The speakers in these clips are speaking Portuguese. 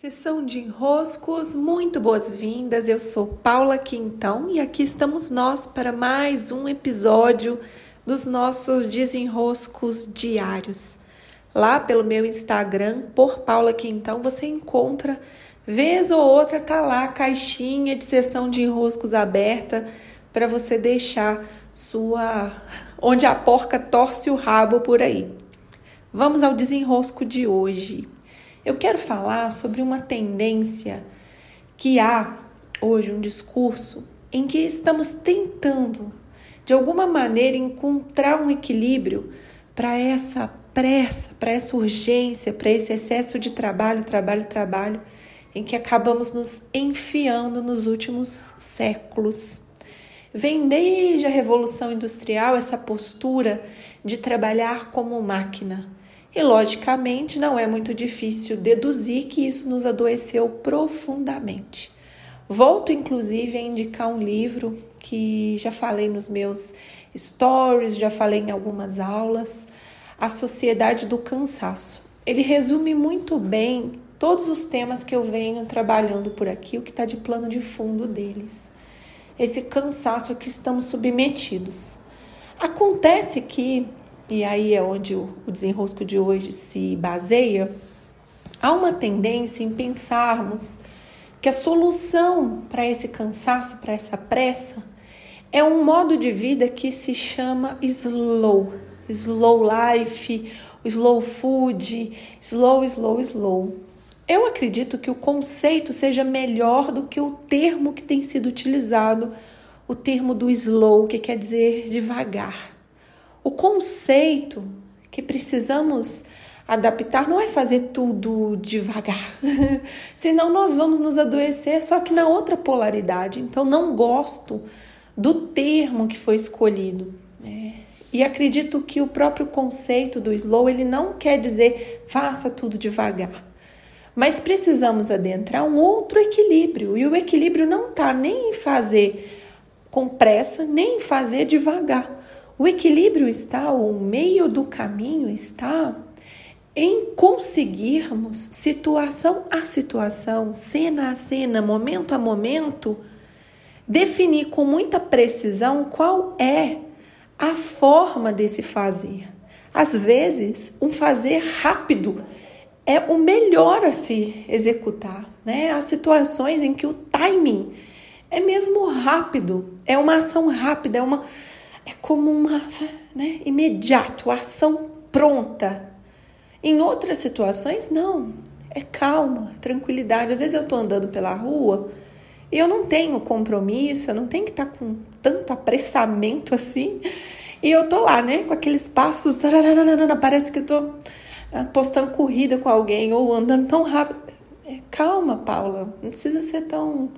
Sessão de enroscos, muito boas-vindas. Eu sou Paula Quintão e aqui estamos nós para mais um episódio dos nossos desenroscos diários. Lá pelo meu Instagram, por Paula Quintão, você encontra, vez ou outra, tá lá a caixinha de sessão de enroscos aberta para você deixar sua. onde a porca torce o rabo por aí. Vamos ao desenrosco de hoje. Eu quero falar sobre uma tendência que há hoje, um discurso em que estamos tentando, de alguma maneira, encontrar um equilíbrio para essa pressa, para essa urgência, para esse excesso de trabalho, trabalho, trabalho, em que acabamos nos enfiando nos últimos séculos. Vem desde a Revolução Industrial essa postura de trabalhar como máquina e, logicamente, não é muito difícil deduzir que isso nos adoeceu profundamente. Volto, inclusive, a indicar um livro que já falei nos meus stories, já falei em algumas aulas, A Sociedade do Cansaço. Ele resume muito bem todos os temas que eu venho trabalhando por aqui, o que está de plano de fundo deles. Esse cansaço a que estamos submetidos. Acontece que e aí é onde o, desenrosco de hoje se baseia, há uma tendência em pensarmos que a solução para esse cansaço, para essa pressa, é um modo de vida que se chama slow, slow life, slow food, slow, slow, slow. Eu acredito que o conceito seja melhor do que o termo que tem sido utilizado, o termo do slow, que quer dizer devagar. O conceito que precisamos adaptar não é fazer tudo devagar, senão nós vamos nos adoecer, só que na outra polaridade. Então, não gosto do termo que foi escolhido. Né? E acredito que o próprio conceito do slow ele não quer dizer faça tudo devagar. Mas precisamos adentrar um outro equilíbrio. E o equilíbrio não está nem em fazer com pressa, nem em fazer devagar. O equilíbrio está, o meio do caminho está em conseguirmos, situação a situação, cena a cena, momento a momento, definir com muita precisão qual é a forma desse fazer. Às vezes, um fazer rápido é o melhor a se executar, né? Há situações em que o timing é mesmo rápido, é uma ação rápida, é uma é como uma, né, imediato, ação pronta. Em outras situações, não. É calma, tranquilidade. Às vezes eu tô andando pela rua e eu não tenho compromisso, eu não tenho que estar tá com tanto apressamento assim. E eu tô lá, né, com aqueles passos, parece que eu tô ah, postando corrida com alguém ou andando tão rápido. É, calma, Paula, não precisa ser tão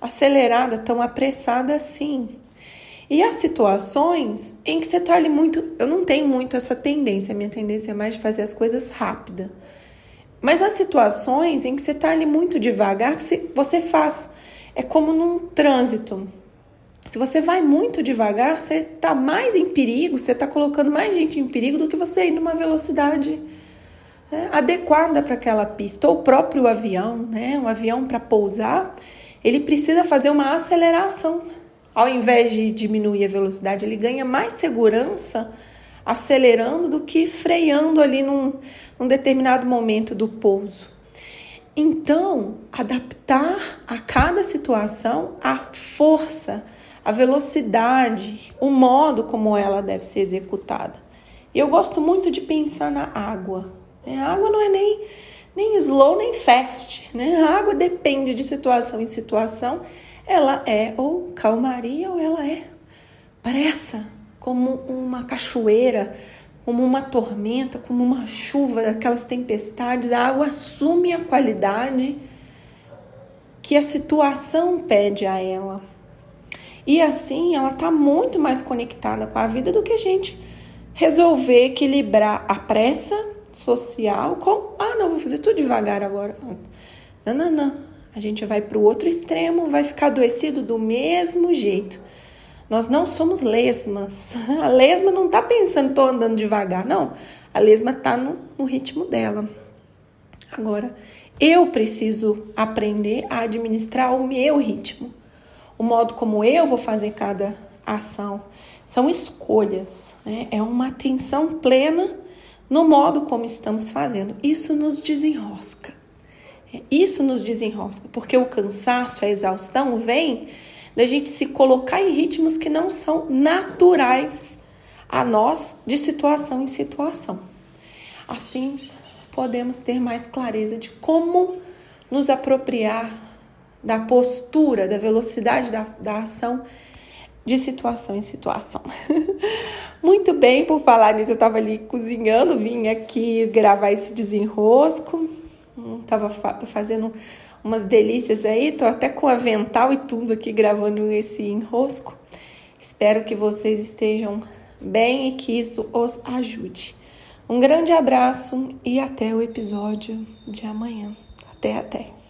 acelerada, tão apressada assim. E há situações em que você está ali muito. Eu não tenho muito essa tendência, a minha tendência é mais de fazer as coisas rápida. Mas há situações em que você está ali muito devagar que você faz. É como num trânsito. Se você vai muito devagar, você está mais em perigo, você está colocando mais gente em perigo do que você ir numa velocidade né, adequada para aquela pista. Ou o próprio avião, né? Um avião para pousar, ele precisa fazer uma aceleração ao invés de diminuir a velocidade, ele ganha mais segurança acelerando do que freando ali num, num determinado momento do pouso. Então, adaptar a cada situação a força, a velocidade, o modo como ela deve ser executada. E eu gosto muito de pensar na água. Né? A água não é nem, nem slow nem fast. Né? A água depende de situação em situação ela é ou calmaria ou ela é pressa, como uma cachoeira, como uma tormenta, como uma chuva, aquelas tempestades. A água assume a qualidade que a situação pede a ela. E assim ela está muito mais conectada com a vida do que a gente resolver equilibrar a pressa social com ah, não, vou fazer tudo devagar agora. Não, não, não. A gente vai para o outro extremo, vai ficar adoecido do mesmo jeito. Nós não somos lesmas. A lesma não está pensando, estou andando devagar. Não. A lesma está no, no ritmo dela. Agora, Eu preciso aprender a administrar o meu ritmo, o modo como eu vou fazer cada ação. São escolhas, né? é uma atenção plena no modo como estamos fazendo. Isso nos desenrosca. Isso nos desenrosca, porque o cansaço, a exaustão vem da gente se colocar em ritmos que não são naturais a nós de situação em situação. Assim, podemos ter mais clareza de como nos apropriar da postura, da velocidade da, da ação de situação em situação. Muito bem, por falar nisso, eu estava ali cozinhando, vim aqui gravar esse desenrosco. Tava tô fazendo umas delícias aí, tô até com avental e tudo aqui gravando esse enrosco. Espero que vocês estejam bem e que isso os ajude. Um grande abraço e até o episódio de amanhã. Até, até.